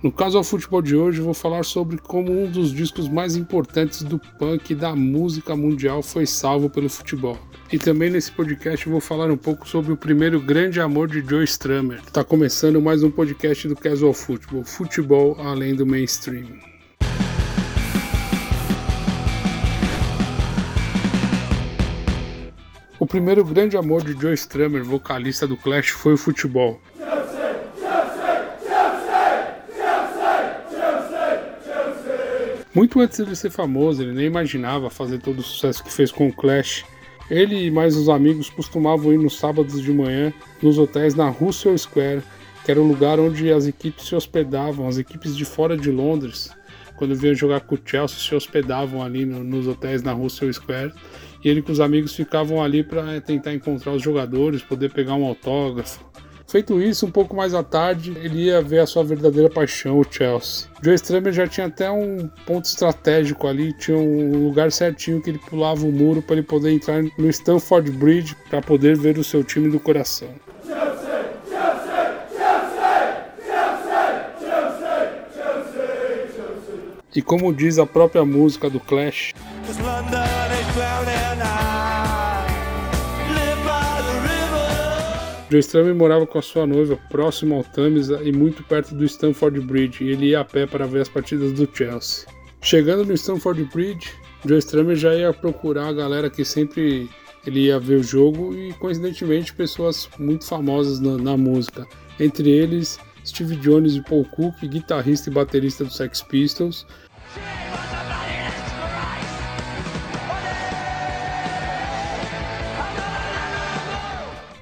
No caso ao futebol de hoje, vou falar sobre como um dos discos mais importantes do punk e da música mundial foi salvo pelo futebol. E também nesse podcast vou falar um pouco sobre o primeiro grande amor de Joe Strummer. Está começando mais um podcast do Casual Football, futebol além do mainstream. O primeiro grande amor de Joe Strummer, vocalista do Clash, foi o futebol. Muito antes de ser famoso, ele nem imaginava fazer todo o sucesso que fez com o Clash. Ele e mais os amigos costumavam ir nos sábados de manhã nos hotéis na Russell Square, que era o lugar onde as equipes se hospedavam, as equipes de fora de Londres, quando vinham jogar com o Chelsea, se hospedavam ali no, nos hotéis na Russell Square. E ele com os amigos ficavam ali para tentar encontrar os jogadores, poder pegar um autógrafo. Feito isso, um pouco mais à tarde, ele ia ver a sua verdadeira paixão, o Chelsea. Joe Strummer já tinha até um ponto estratégico ali, tinha um lugar certinho que ele pulava o muro para ele poder entrar no Stamford Bridge para poder ver o seu time do coração. E como diz a própria música do Clash, Joe Strummer morava com a sua noiva próximo ao Tamisa e muito perto do Stamford Bridge, e ele ia a pé para ver as partidas do Chelsea. Chegando no Stamford Bridge, Joe Strummer já ia procurar a galera que sempre ele ia ver o jogo e coincidentemente pessoas muito famosas na, na música, entre eles Steve Jones e Paul Cook, guitarrista e baterista dos Sex Pistols,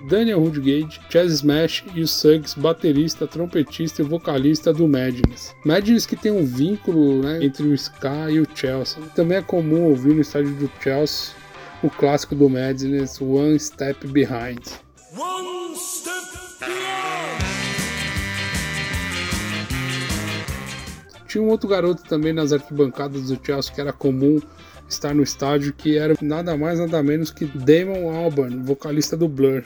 Daniel Woodgate, Chaz Smash e o Suggs, baterista, trompetista e vocalista do Madness. Madness que tem um vínculo né, entre o ska e o Chelsea. Também é comum ouvir no estádio do Chelsea o clássico do Madness, One Step Behind. One step behind. Tinha um outro garoto também nas arquibancadas do Chelsea que era comum estar no estádio, que era nada mais nada menos que Damon Albarn, vocalista do Blur.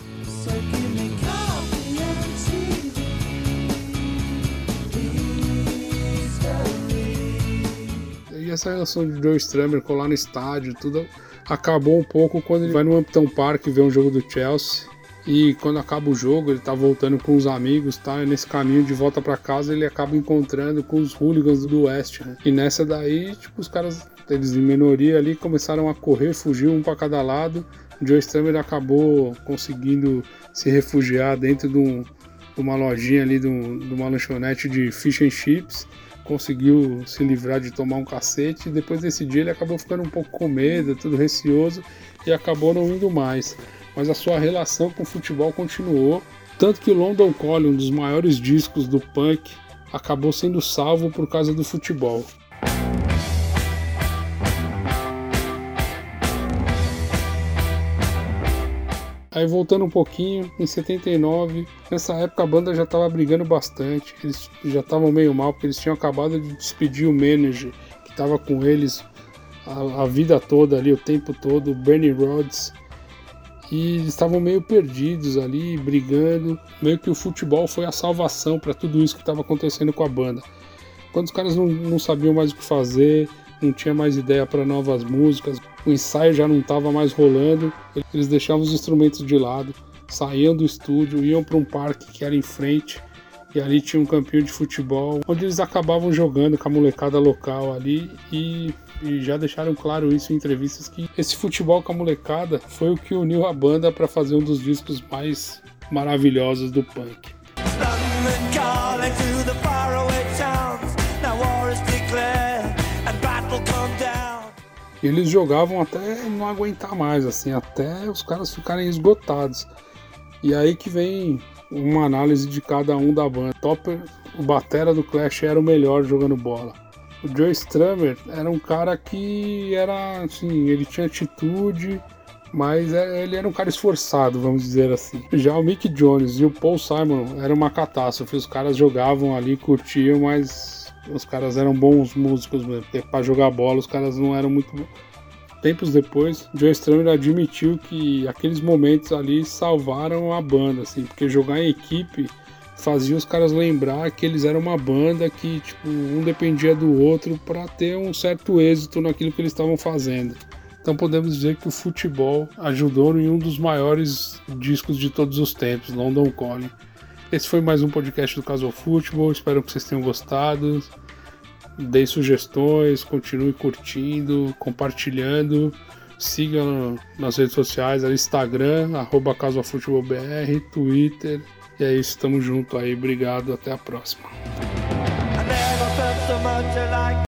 E essa relação de Joe Strummer colar no estádio, tudo acabou um pouco quando ele vai no Hampton Park ver um jogo do Chelsea. E quando acaba o jogo, ele tá voltando com os amigos, tá? E nesse caminho de volta para casa, ele acaba encontrando com os hooligans do West. Né? E nessa daí, tipo, os caras eles em minoria ali começaram a correr, fugiu um para cada lado. Joe Strummer acabou conseguindo se refugiar dentro de, um, de uma lojinha ali, de, um, de, uma lanchonete de fish and chips. Conseguiu se livrar de tomar um cacete. Depois desse dia ele acabou ficando um pouco com medo, tudo receoso e acabou não indo mais. Mas a sua relação com o futebol continuou. Tanto que London Calling, um dos maiores discos do punk, acabou sendo salvo por causa do futebol. Aí voltando um pouquinho, em 79, nessa época a banda já estava brigando bastante, eles já estavam meio mal, porque eles tinham acabado de despedir o manager que estava com eles a, a, vida toda ali, o tempo todo, o Bernie Rhodes. E estavam meio perdidos ali, brigando. Meio que o futebol foi a salvação para tudo isso que estava acontecendo com a banda. Quando os caras não, não sabiam mais o que fazer, não tinha mais ideia para novas músicas, o ensaio já não estava mais rolando, eles deixavam os instrumentos de lado, saíam do estúdio, iam para um parque que era em frente e ali tinha um campinho de futebol onde eles acabavam jogando com a molecada local ali e, e já deixaram claro isso em entrevistas que esse futebol com a molecada foi o que uniu a banda para fazer um dos discos mais maravilhosos do punk. E eles jogavam até não aguentar mais, assim, até os caras ficarem esgotados. E aí que vem uma análise de cada um da banda. Topper, o batera do Clash era o melhor jogando bola. O Joe Strummer era um cara que era assim, ele tinha atitude, mas é, ele era um cara esforçado, vamos dizer assim. Já o Mick Jones e o Paul Simon era uma catástrofe. Os caras jogavam ali, curtiam, mas os caras eram bons músicos mesmo, pra jogar bola os caras não eram muito Tempos depois, Joe Strummer admitiu que aqueles momentos ali salvaram a banda, assim, porque jogar em equipe fazia os caras lembrar que eles eram uma banda que tipo um dependia do outro para ter um certo êxito naquilo que eles estavam fazendo. Então podemos dizer que o futebol ajudou em um dos maiores discos de todos os tempos, London Calling. Esse foi mais um podcast do Caso Futebol. Espero que vocês tenham gostado. Dê sugestões, continue curtindo, compartilhando. Siga nas redes sociais, Instagram, arroba Twitter. E é isso, tamo junto aí. Obrigado, até a próxima.